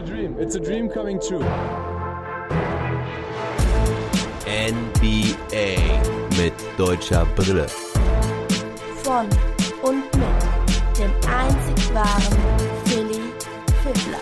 a dream. It's a dream coming true. NBA mit deutscher Brille. Von und mit dem einzig wahren Philly Fiddler.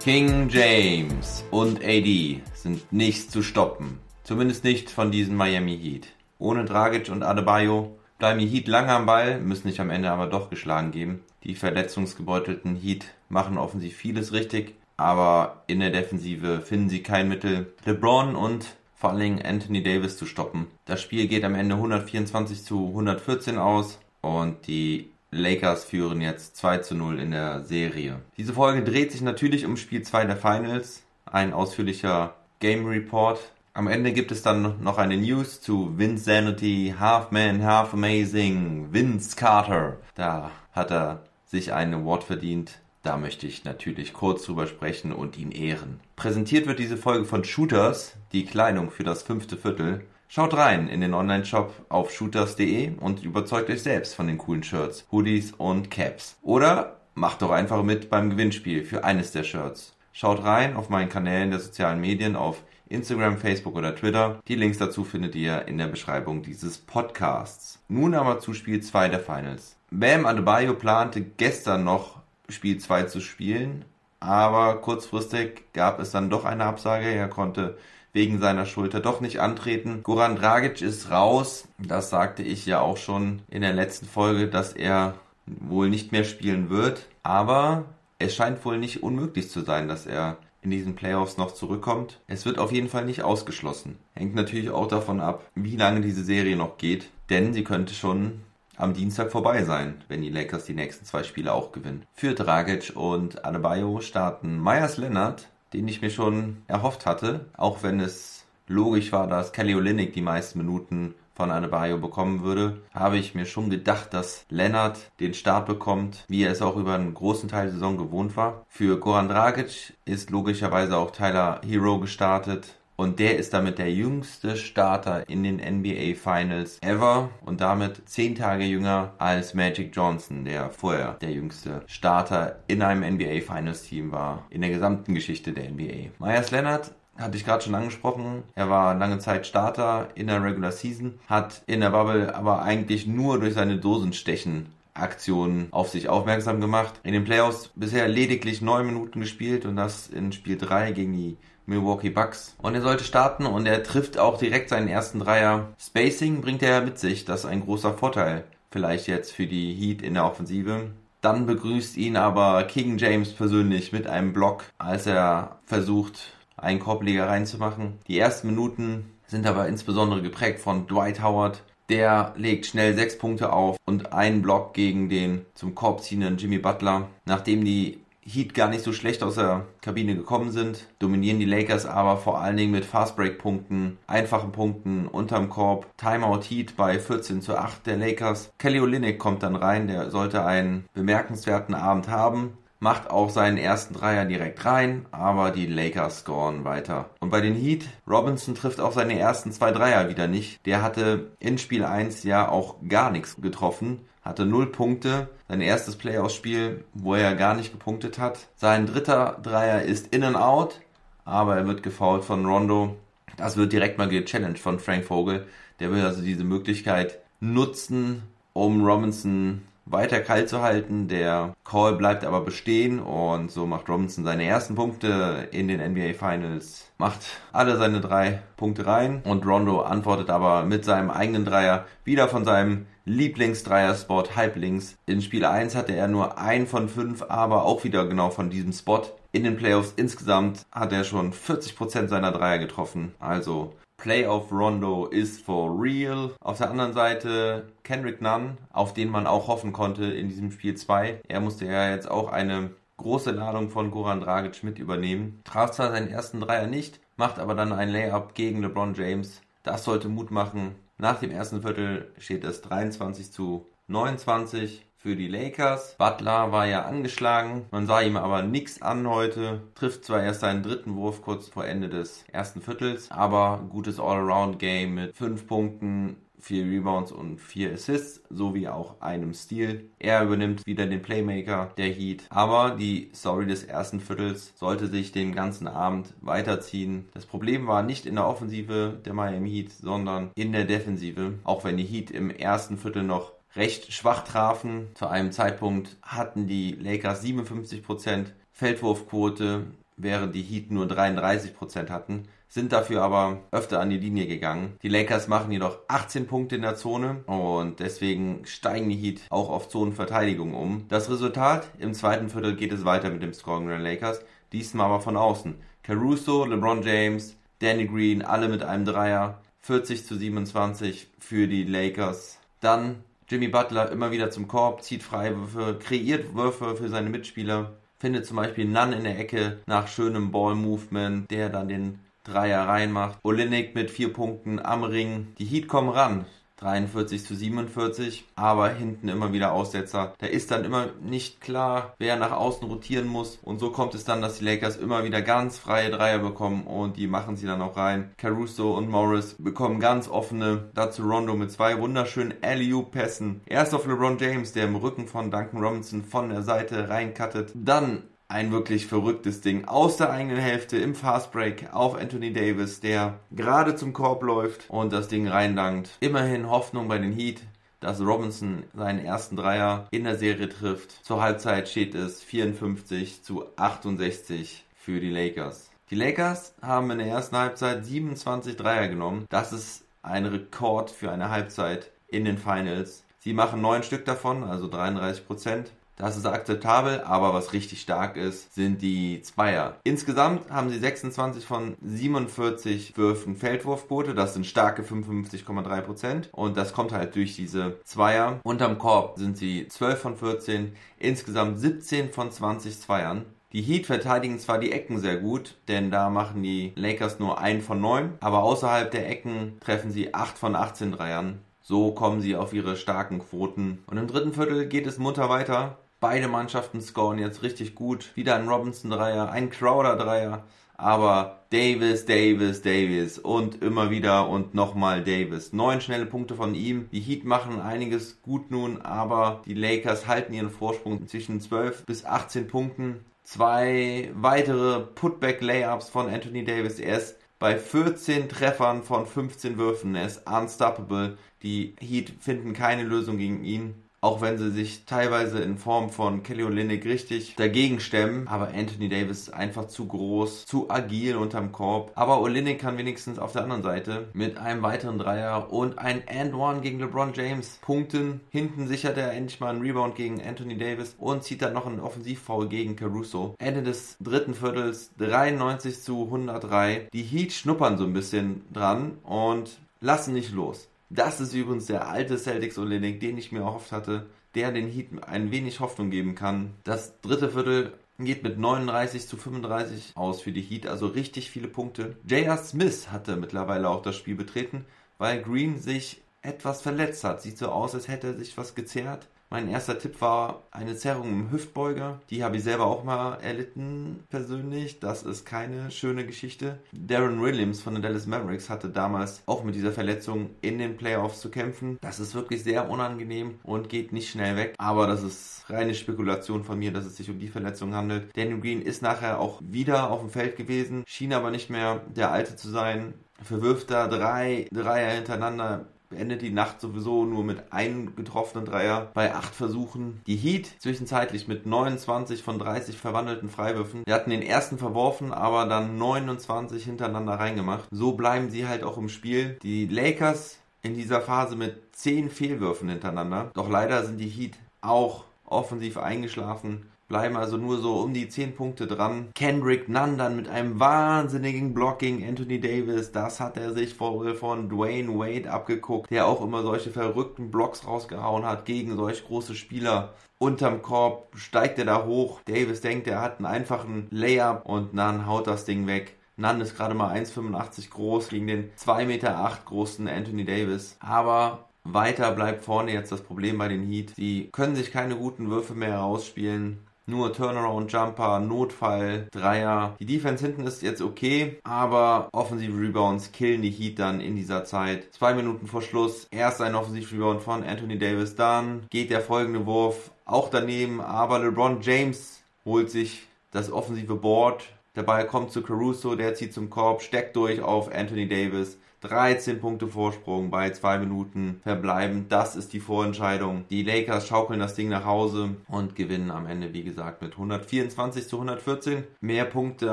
King James und AD sind nicht zu stoppen. Zumindest nicht von diesen Miami Heat. Ohne Dragic und Adebayo bleiben die Heat lange am Ball, müssen sich am Ende aber doch geschlagen geben. Die verletzungsgebeutelten Heat machen offensiv vieles richtig, aber in der Defensive finden sie kein Mittel, LeBron und vor Dingen Anthony Davis zu stoppen. Das Spiel geht am Ende 124 zu 114 aus und die Lakers führen jetzt 2 zu 0 in der Serie. Diese Folge dreht sich natürlich um Spiel 2 der Finals. Ein ausführlicher Game Report. Am Ende gibt es dann noch eine News zu Vince Sanity, Half Man, Half Amazing, Vince Carter. Da hat er sich einen Award verdient. Da möchte ich natürlich kurz drüber sprechen und ihn ehren. Präsentiert wird diese Folge von Shooters, die Kleidung für das fünfte Viertel. Schaut rein in den Online-Shop auf shooters.de und überzeugt euch selbst von den coolen Shirts, Hoodies und Caps. Oder macht doch einfach mit beim Gewinnspiel für eines der Shirts. Schaut rein auf meinen Kanälen der sozialen Medien auf Instagram, Facebook oder Twitter. Die Links dazu findet ihr in der Beschreibung dieses Podcasts. Nun aber zu Spiel 2 der Finals. Bam Adebayo plante gestern noch Spiel 2 zu spielen, aber kurzfristig gab es dann doch eine Absage. Er konnte wegen seiner Schulter doch nicht antreten. Goran Dragic ist raus. Das sagte ich ja auch schon in der letzten Folge, dass er wohl nicht mehr spielen wird. Aber es scheint wohl nicht unmöglich zu sein, dass er in diesen Playoffs noch zurückkommt. Es wird auf jeden Fall nicht ausgeschlossen. Hängt natürlich auch davon ab, wie lange diese Serie noch geht, denn sie könnte schon am Dienstag vorbei sein, wenn die Lakers die nächsten zwei Spiele auch gewinnen. Für Dragic und Adebayo starten Myers Leonard, den ich mir schon erhofft hatte, auch wenn es logisch war, dass Kelly Olynyk die meisten Minuten von Adebayo bekommen würde, habe ich mir schon gedacht, dass Leonard den Start bekommt, wie er es auch über einen großen Teil der Saison gewohnt war. Für Goran Dragic ist logischerweise auch Tyler Hero gestartet. Und der ist damit der jüngste Starter in den NBA Finals ever und damit zehn Tage jünger als Magic Johnson, der vorher der jüngste Starter in einem NBA Finals Team war in der gesamten Geschichte der NBA. Myers Leonard hatte ich gerade schon angesprochen. Er war lange Zeit Starter in der Regular Season, hat in der Bubble aber eigentlich nur durch seine Dosenstechen Aktionen auf sich aufmerksam gemacht. In den Playoffs bisher lediglich neun Minuten gespielt und das in Spiel 3 gegen die Milwaukee Bucks. Und er sollte starten und er trifft auch direkt seinen ersten Dreier. Spacing bringt er mit sich, das ist ein großer Vorteil. Vielleicht jetzt für die Heat in der Offensive. Dann begrüßt ihn aber King James persönlich mit einem Block, als er versucht, einen Korbleger reinzumachen. Die ersten Minuten sind aber insbesondere geprägt von Dwight Howard. Der legt schnell sechs Punkte auf und einen Block gegen den zum Korb ziehenden Jimmy Butler. Nachdem die Heat gar nicht so schlecht aus der Kabine gekommen sind, dominieren die Lakers aber vor allen Dingen mit Fastbreak-Punkten, einfachen Punkten unterm Korb. Timeout Heat bei 14 zu 8 der Lakers. Kelly Olynyk kommt dann rein, der sollte einen bemerkenswerten Abend haben macht auch seinen ersten Dreier direkt rein, aber die Lakers scoren weiter. Und bei den Heat, Robinson trifft auch seine ersten zwei Dreier wieder nicht. Der hatte in Spiel 1 ja auch gar nichts getroffen, hatte null Punkte. Sein erstes Playoff-Spiel, wo er gar nicht gepunktet hat. Sein dritter Dreier ist in and out, aber er wird gefoult von Rondo. Das wird direkt mal gechallenged von Frank Vogel. Der will also diese Möglichkeit nutzen, um Robinson weiter kalt zu halten. Der Call bleibt aber bestehen und so macht Robinson seine ersten Punkte in den NBA Finals. Macht alle seine drei Punkte rein und Rondo antwortet aber mit seinem eigenen Dreier wieder von seinem Lieblingsdreier-Spot halblinks. In Spiel 1 hatte er nur ein von fünf, aber auch wieder genau von diesem Spot. In den Playoffs insgesamt hat er schon 40% seiner Dreier getroffen. Also Playoff Rondo ist for real. Auf der anderen Seite Kendrick Nunn, auf den man auch hoffen konnte in diesem Spiel 2. Er musste ja jetzt auch eine große Ladung von Goran Dragic mit übernehmen. Traf zwar seinen ersten Dreier nicht, macht aber dann ein Layup gegen LeBron James. Das sollte Mut machen. Nach dem ersten Viertel steht es 23 zu 29 für die Lakers. Butler war ja angeschlagen, man sah ihm aber nichts an heute, trifft zwar erst seinen dritten Wurf kurz vor Ende des ersten Viertels, aber gutes All-Around-Game mit 5 Punkten, 4 Rebounds und 4 Assists sowie auch einem Steal. Er übernimmt wieder den Playmaker der Heat. Aber die Story des ersten Viertels sollte sich den ganzen Abend weiterziehen. Das Problem war nicht in der Offensive der Miami Heat, sondern in der Defensive. Auch wenn die Heat im ersten Viertel noch recht schwach trafen. Zu einem Zeitpunkt hatten die Lakers 57% Feldwurfquote, während die Heat nur 33% hatten sind dafür aber öfter an die Linie gegangen. Die Lakers machen jedoch 18 Punkte in der Zone und deswegen steigen die Heat auch auf Zonenverteidigung um. Das Resultat, im zweiten Viertel geht es weiter mit dem Scoring der Lakers, diesmal aber von außen. Caruso, LeBron James, Danny Green, alle mit einem Dreier, 40 zu 27 für die Lakers. Dann Jimmy Butler immer wieder zum Korb, zieht Freiwürfe, kreiert Würfe für seine Mitspieler, findet zum Beispiel Nunn in der Ecke nach schönem Ball-Movement, der dann den Dreier reinmacht. Olinik mit vier Punkten am Ring. Die Heat kommen ran. 43 zu 47, aber hinten immer wieder Aussetzer. Da ist dann immer nicht klar, wer nach außen rotieren muss. Und so kommt es dann, dass die Lakers immer wieder ganz freie Dreier bekommen und die machen sie dann auch rein. Caruso und Morris bekommen ganz offene. Dazu Rondo mit zwei wunderschönen LU-Pässen. Erst auf LeBron James, der im Rücken von Duncan Robinson von der Seite reinkattet. Dann ein wirklich verrücktes Ding aus der eigenen Hälfte im Fastbreak auf Anthony Davis, der gerade zum Korb läuft und das Ding reinlangt. Immerhin Hoffnung bei den Heat, dass Robinson seinen ersten Dreier in der Serie trifft. Zur Halbzeit steht es 54 zu 68 für die Lakers. Die Lakers haben in der ersten Halbzeit 27 Dreier genommen. Das ist ein Rekord für eine Halbzeit in den Finals. Sie machen neun Stück davon, also 33 Prozent. Das ist akzeptabel, aber was richtig stark ist, sind die Zweier. Insgesamt haben sie 26 von 47 Würfen Feldwurfquote. Das sind starke 55,3%. Und das kommt halt durch diese Zweier. Unterm Korb sind sie 12 von 14. Insgesamt 17 von 20 Zweiern. Die Heat verteidigen zwar die Ecken sehr gut, denn da machen die Lakers nur 1 von 9, aber außerhalb der Ecken treffen sie 8 von 18 Dreiern. So kommen sie auf ihre starken Quoten. Und im dritten Viertel geht es munter weiter. Beide Mannschaften scoren jetzt richtig gut. Wieder ein Robinson-Dreier, ein Crowder-Dreier. Aber Davis, Davis, Davis und immer wieder und nochmal Davis. Neun schnelle Punkte von ihm. Die Heat machen einiges gut nun, aber die Lakers halten ihren Vorsprung zwischen 12 bis 18 Punkten. Zwei weitere Putback-Layups von Anthony Davis. Er ist bei 14 Treffern von 15 Würfen. Er ist unstoppable. Die Heat finden keine Lösung gegen ihn auch wenn sie sich teilweise in Form von Kelly Olynyk richtig dagegen stemmen. Aber Anthony Davis ist einfach zu groß, zu agil unterm Korb. Aber Olynyk kann wenigstens auf der anderen Seite mit einem weiteren Dreier und ein And-One gegen LeBron James punkten. Hinten sichert er endlich mal einen Rebound gegen Anthony Davis und zieht dann noch einen Offensivfoul gegen Caruso. Ende des dritten Viertels 93 zu 103. Die Heat schnuppern so ein bisschen dran und lassen nicht los. Das ist übrigens der alte Celtics Olenek, den ich mir erhofft hatte, der den Heat ein wenig Hoffnung geben kann. Das dritte Viertel geht mit 39 zu 35 aus für die Heat, also richtig viele Punkte. J.R. Smith hatte mittlerweile auch das Spiel betreten, weil Green sich etwas verletzt hat. Sieht so aus, als hätte er sich was gezerrt. Mein erster Tipp war eine Zerrung im Hüftbeuger. Die habe ich selber auch mal erlitten, persönlich. Das ist keine schöne Geschichte. Darren Williams von den Dallas Mavericks hatte damals auch mit dieser Verletzung in den Playoffs zu kämpfen. Das ist wirklich sehr unangenehm und geht nicht schnell weg. Aber das ist reine Spekulation von mir, dass es sich um die Verletzung handelt. Daniel Green ist nachher auch wieder auf dem Feld gewesen, schien aber nicht mehr der Alte zu sein verwirft da drei Dreier hintereinander beendet die Nacht sowieso nur mit einem getroffenen Dreier bei acht Versuchen. Die Heat zwischenzeitlich mit 29 von 30 verwandelten Freiwürfen. Die hatten den ersten verworfen, aber dann 29 hintereinander reingemacht. So bleiben sie halt auch im Spiel. Die Lakers in dieser Phase mit 10 Fehlwürfen hintereinander. Doch leider sind die Heat auch offensiv eingeschlafen bleiben also nur so um die 10 Punkte dran. Kendrick Nunn dann mit einem wahnsinnigen Block gegen Anthony Davis. Das hat er sich wohl von Dwayne Wade abgeguckt, der auch immer solche verrückten Blocks rausgehauen hat gegen solch große Spieler. Unterm Korb steigt er da hoch. Davis denkt, er hat einen einfachen Layup und Nunn haut das Ding weg. Nunn ist gerade mal 1,85 groß gegen den 2,8 Meter großen Anthony Davis. Aber weiter bleibt vorne jetzt das Problem bei den Heat. Sie können sich keine guten Würfe mehr herausspielen. Nur Turnaround Jumper, Notfall, Dreier. Die Defense hinten ist jetzt okay, aber offensive Rebounds killen die Heat dann in dieser Zeit. Zwei Minuten vor Schluss, erst ein Offensive Rebound von Anthony Davis, dann geht der folgende Wurf auch daneben, aber LeBron James holt sich das offensive Board. Der Ball kommt zu Caruso, der zieht zum Korb, steckt durch auf Anthony Davis. 13 Punkte Vorsprung bei zwei Minuten verbleiben. Das ist die Vorentscheidung. Die Lakers schaukeln das Ding nach Hause und gewinnen am Ende, wie gesagt, mit 124 zu 114. Mehr Punkte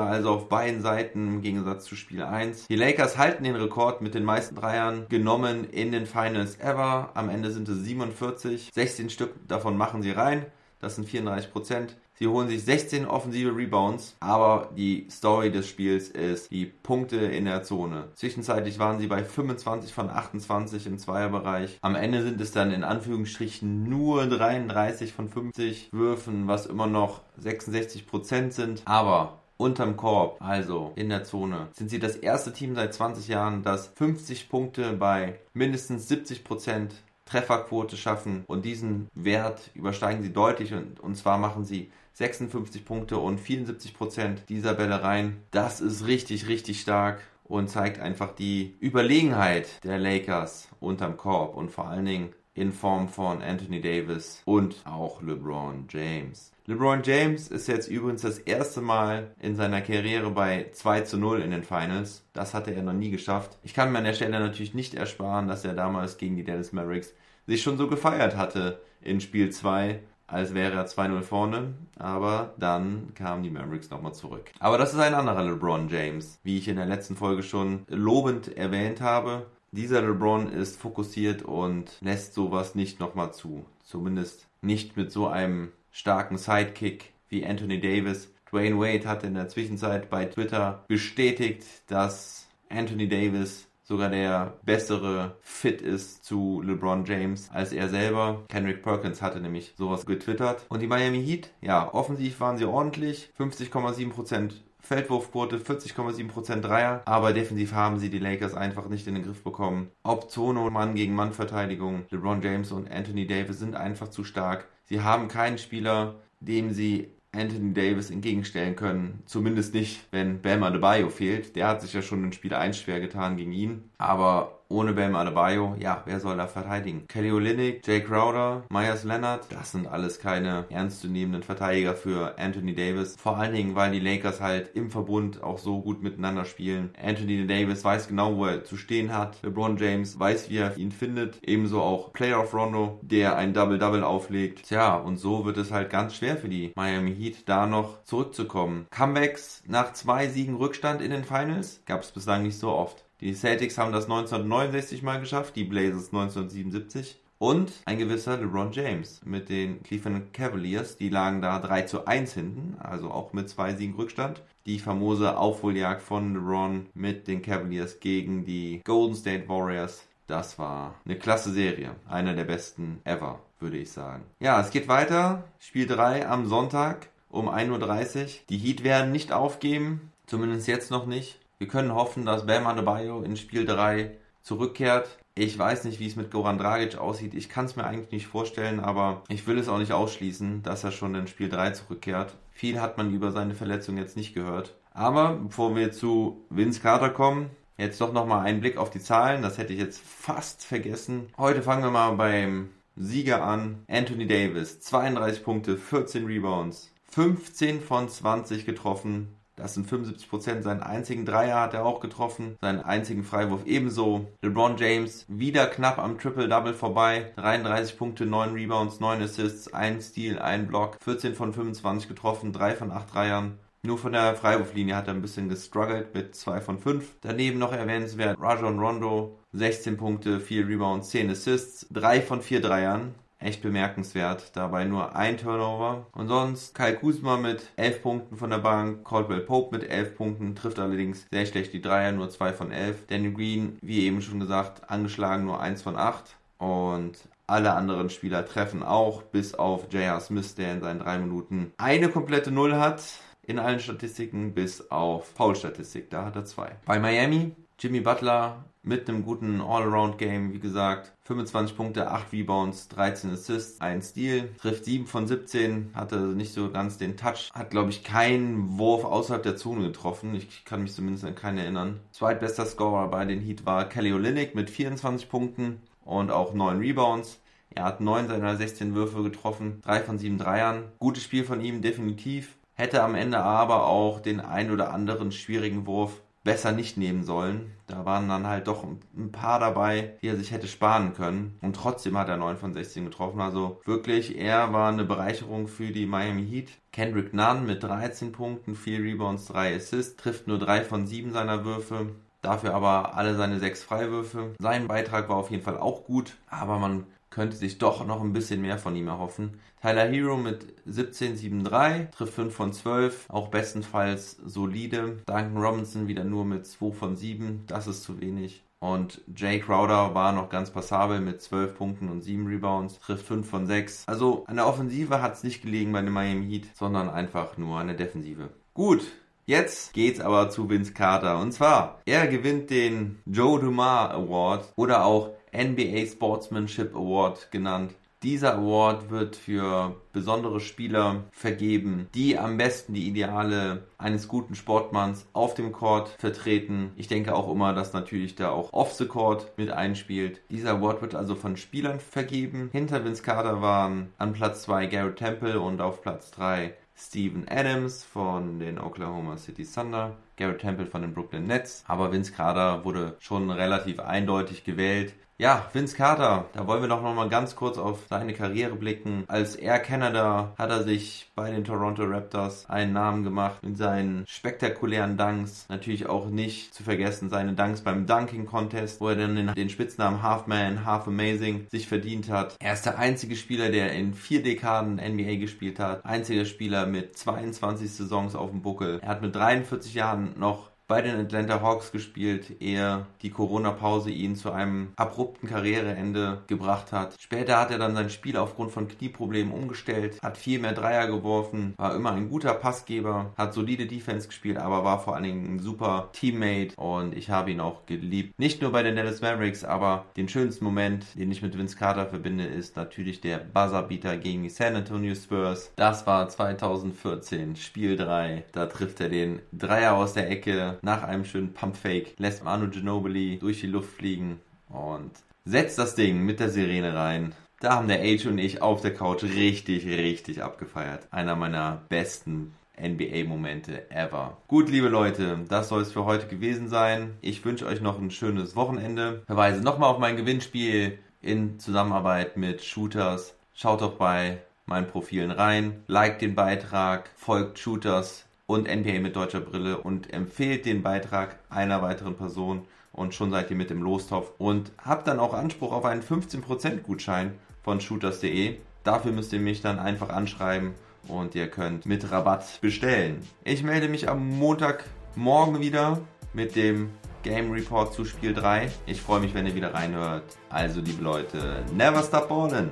also auf beiden Seiten im Gegensatz zu Spiel 1. Die Lakers halten den Rekord mit den meisten Dreiern genommen in den Finals ever. Am Ende sind es 47. 16 Stück davon machen sie rein. Das sind 34 Prozent. Sie holen sich 16 offensive Rebounds, aber die Story des Spiels ist die Punkte in der Zone. Zwischenzeitlich waren sie bei 25 von 28 im Zweierbereich. Am Ende sind es dann in Anführungsstrichen nur 33 von 50 Würfen, was immer noch 66 Prozent sind. Aber unterm Korb, also in der Zone, sind sie das erste Team seit 20 Jahren, das 50 Punkte bei mindestens 70 Prozent Trefferquote schaffen und diesen Wert übersteigen sie deutlich und, und zwar machen sie 56 Punkte und 74 Prozent dieser Bälle rein. Das ist richtig, richtig stark und zeigt einfach die Überlegenheit der Lakers unterm Korb und vor allen Dingen in Form von Anthony Davis und auch LeBron James. LeBron James ist jetzt übrigens das erste Mal in seiner Karriere bei 2 zu 0 in den Finals. Das hatte er noch nie geschafft. Ich kann mir an der Stelle natürlich nicht ersparen, dass er damals gegen die Dallas Mavericks sich schon so gefeiert hatte in Spiel 2 als wäre er 2-0 vorne, aber dann kamen die Mavericks nochmal zurück. Aber das ist ein anderer LeBron James, wie ich in der letzten Folge schon lobend erwähnt habe. Dieser LeBron ist fokussiert und lässt sowas nicht nochmal zu. Zumindest nicht mit so einem starken Sidekick wie Anthony Davis. Dwayne Wade hat in der Zwischenzeit bei Twitter bestätigt, dass Anthony Davis sogar der bessere Fit ist zu LeBron James als er selber. Kendrick Perkins hatte nämlich sowas getwittert. Und die Miami Heat, ja, offensiv waren sie ordentlich. 50,7% Feldwurfquote, 40,7% Dreier, aber defensiv haben sie die Lakers einfach nicht in den Griff bekommen. Ob Zone, Mann gegen Mann Verteidigung, LeBron James und Anthony Davis sind einfach zu stark. Sie haben keinen Spieler, dem sie Anthony Davis entgegenstellen können. Zumindest nicht, wenn Bam Adebayo fehlt. Der hat sich ja schon in Spiel 1 schwer getan gegen ihn. Aber ohne Bam Adebayo, ja, wer soll da verteidigen? Kelly Olynyk, Jay Crowder, Myers Leonard, das sind alles keine ernstzunehmenden Verteidiger für Anthony Davis. Vor allen Dingen, weil die Lakers halt im Verbund auch so gut miteinander spielen. Anthony Davis weiß genau, wo er zu stehen hat. LeBron James weiß, wie er ihn findet. Ebenso auch Playoff Rondo, der ein Double-Double auflegt. Tja, und so wird es halt ganz schwer für die Miami Heat, da noch zurückzukommen. Comebacks nach zwei Siegen Rückstand in den Finals gab es bislang nicht so oft. Die Celtics haben das 1969 mal geschafft, die Blazers 1977. Und ein gewisser LeBron James mit den Cleveland Cavaliers. Die lagen da 3 zu 1 hinten, also auch mit zwei Siegen Rückstand. Die famose Aufholjagd von LeBron mit den Cavaliers gegen die Golden State Warriors. Das war eine klasse Serie. Einer der besten ever, würde ich sagen. Ja, es geht weiter. Spiel 3 am Sonntag um 1.30 Uhr. Die Heat werden nicht aufgeben. Zumindest jetzt noch nicht. Wir können hoffen, dass Bam Adebayo in Spiel 3 zurückkehrt. Ich weiß nicht, wie es mit Goran Dragic aussieht. Ich kann es mir eigentlich nicht vorstellen, aber ich will es auch nicht ausschließen, dass er schon in Spiel 3 zurückkehrt. Viel hat man über seine Verletzung jetzt nicht gehört. Aber bevor wir zu Vince Carter kommen, jetzt doch nochmal einen Blick auf die Zahlen. Das hätte ich jetzt fast vergessen. Heute fangen wir mal beim Sieger an. Anthony Davis, 32 Punkte, 14 Rebounds, 15 von 20 getroffen, das sind 75 Prozent. Seinen einzigen Dreier hat er auch getroffen. Seinen einzigen Freiwurf ebenso. LeBron James wieder knapp am Triple-Double vorbei. 33 Punkte, 9 Rebounds, 9 Assists, 1 Steal, 1 Block. 14 von 25 getroffen, 3 von 8 Dreiern. Nur von der Freiwurflinie hat er ein bisschen gestruggelt mit 2 von 5. Daneben noch erwähnenswert Rajon Rondo, 16 Punkte, 4 Rebounds, 10 Assists, 3 von 4 Dreiern echt bemerkenswert. Dabei nur ein Turnover. Und sonst Kai Kuzma mit 11 Punkten von der Bank, Caldwell Pope mit 11 Punkten, trifft allerdings sehr schlecht die Dreier, nur 2 von 11. Danny Green, wie eben schon gesagt, angeschlagen nur 1 von 8. Und alle anderen Spieler treffen auch, bis auf J.R. Smith, der in seinen 3 Minuten eine komplette Null hat in allen Statistiken, bis auf Foul-Statistik, da hat er 2. Bei Miami Jimmy Butler mit einem guten All-Around-Game, wie gesagt. 25 Punkte, 8 Rebounds, 13 Assists, 1 Steal. Trifft 7 von 17, hatte nicht so ganz den Touch. Hat, glaube ich, keinen Wurf außerhalb der Zone getroffen. Ich kann mich zumindest an keinen erinnern. Zweitbester Scorer bei den Heat war Kelly Olynyk mit 24 Punkten und auch 9 Rebounds. Er hat 9 seiner 16 Würfe getroffen, 3 von 7 Dreiern. Gutes Spiel von ihm, definitiv. Hätte am Ende aber auch den ein oder anderen schwierigen Wurf besser nicht nehmen sollen. Da waren dann halt doch ein paar dabei, die er sich hätte sparen können. Und trotzdem hat er 9 von 16 getroffen. Also wirklich, er war eine Bereicherung für die Miami Heat. Kendrick Nunn mit 13 Punkten, 4 Rebounds, 3 Assists, trifft nur 3 von 7 seiner Würfe. Dafür aber alle seine 6 Freiwürfe. Sein Beitrag war auf jeden Fall auch gut, aber man könnte sich doch noch ein bisschen mehr von ihm erhoffen. Tyler Hero mit 17,73, trifft 5 von 12, auch bestenfalls solide. Duncan Robinson wieder nur mit 2 von 7, das ist zu wenig. Und Jay Crowder war noch ganz passabel mit 12 Punkten und 7 Rebounds, trifft 5 von 6. Also an der Offensive hat es nicht gelegen bei den Miami Heat, sondern einfach nur an der Defensive. Gut, Jetzt geht's aber zu Vince Carter. Und zwar, er gewinnt den Joe Dumas Award oder auch NBA Sportsmanship Award genannt. Dieser Award wird für besondere Spieler vergeben, die am besten die Ideale eines guten Sportmanns auf dem Court vertreten. Ich denke auch immer, dass natürlich da auch off the Court mit einspielt. Dieser Award wird also von Spielern vergeben. Hinter Vince Carter waren an Platz 2 Garrett Temple und auf Platz 3 Steven Adams von den Oklahoma City Thunder, Garrett Temple von den Brooklyn Nets. Aber Vince Carter wurde schon relativ eindeutig gewählt. Ja, Vince Carter, da wollen wir doch nochmal ganz kurz auf seine Karriere blicken. Als Air Canada hat er sich bei den Toronto Raptors einen Namen gemacht mit seinen spektakulären Dunks. Natürlich auch nicht zu vergessen seine Dunks beim Dunking Contest, wo er dann den, Spitznamen Half Man, Half Amazing sich verdient hat. Er ist der einzige Spieler, der in vier Dekaden NBA gespielt hat. Einziger Spieler mit 22 Saisons auf dem Buckel. Er hat mit 43 Jahren noch bei den Atlanta Hawks gespielt, ehe die Corona-Pause ihn zu einem abrupten Karriereende gebracht hat. Später hat er dann sein Spiel aufgrund von Knieproblemen umgestellt, hat viel mehr Dreier geworfen, war immer ein guter Passgeber, hat solide Defense gespielt, aber war vor allen Dingen ein super Teammate und ich habe ihn auch geliebt. Nicht nur bei den Dallas Mavericks, aber den schönsten Moment, den ich mit Vince Carter verbinde, ist natürlich der Buzzerbeater gegen die San Antonio Spurs. Das war 2014, Spiel 3. Da trifft er den Dreier aus der Ecke nach einem schönen Pumpfake lässt Manu Ginobili durch die Luft fliegen und setzt das Ding mit der Sirene rein. Da haben der Age und ich auf der Couch richtig, richtig abgefeiert. Einer meiner besten NBA-Momente ever. Gut, liebe Leute, das soll es für heute gewesen sein. Ich wünsche euch noch ein schönes Wochenende. Verweise nochmal auf mein Gewinnspiel in Zusammenarbeit mit Shooters. Schaut doch bei meinen Profilen rein, liked den Beitrag, folgt Shooters und NBA mit deutscher Brille und empfehlt den Beitrag einer weiteren Person und schon seid ihr mit dem Lostopf und habt dann auch Anspruch auf einen 15% Gutschein von shooters.de. Dafür müsst ihr mich dann einfach anschreiben und ihr könnt mit Rabatt bestellen. Ich melde mich am Montagmorgen wieder mit dem Game Report zu Spiel 3. Ich freue mich, wenn ihr wieder reinhört. Also, liebe Leute, never stop ballin'!